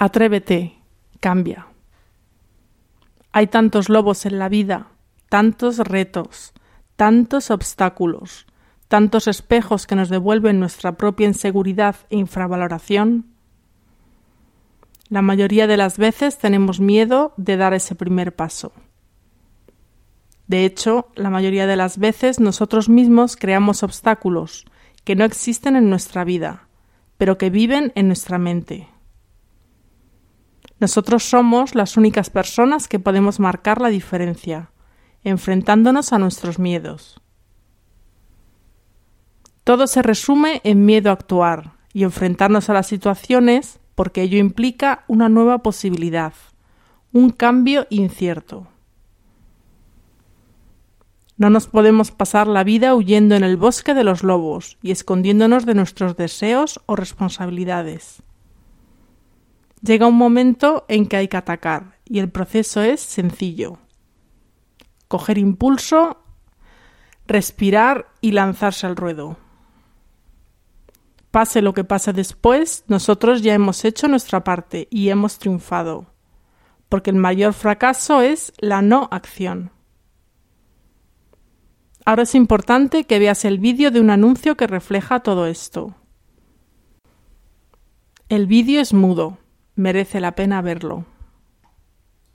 Atrévete, cambia. Hay tantos lobos en la vida, tantos retos, tantos obstáculos, tantos espejos que nos devuelven nuestra propia inseguridad e infravaloración. La mayoría de las veces tenemos miedo de dar ese primer paso. De hecho, la mayoría de las veces nosotros mismos creamos obstáculos que no existen en nuestra vida, pero que viven en nuestra mente. Nosotros somos las únicas personas que podemos marcar la diferencia, enfrentándonos a nuestros miedos. Todo se resume en miedo a actuar y enfrentarnos a las situaciones porque ello implica una nueva posibilidad, un cambio incierto. No nos podemos pasar la vida huyendo en el bosque de los lobos y escondiéndonos de nuestros deseos o responsabilidades. Llega un momento en que hay que atacar y el proceso es sencillo. Coger impulso, respirar y lanzarse al ruedo. Pase lo que pase después, nosotros ya hemos hecho nuestra parte y hemos triunfado, porque el mayor fracaso es la no acción. Ahora es importante que veas el vídeo de un anuncio que refleja todo esto. El vídeo es mudo, merece la pena verlo.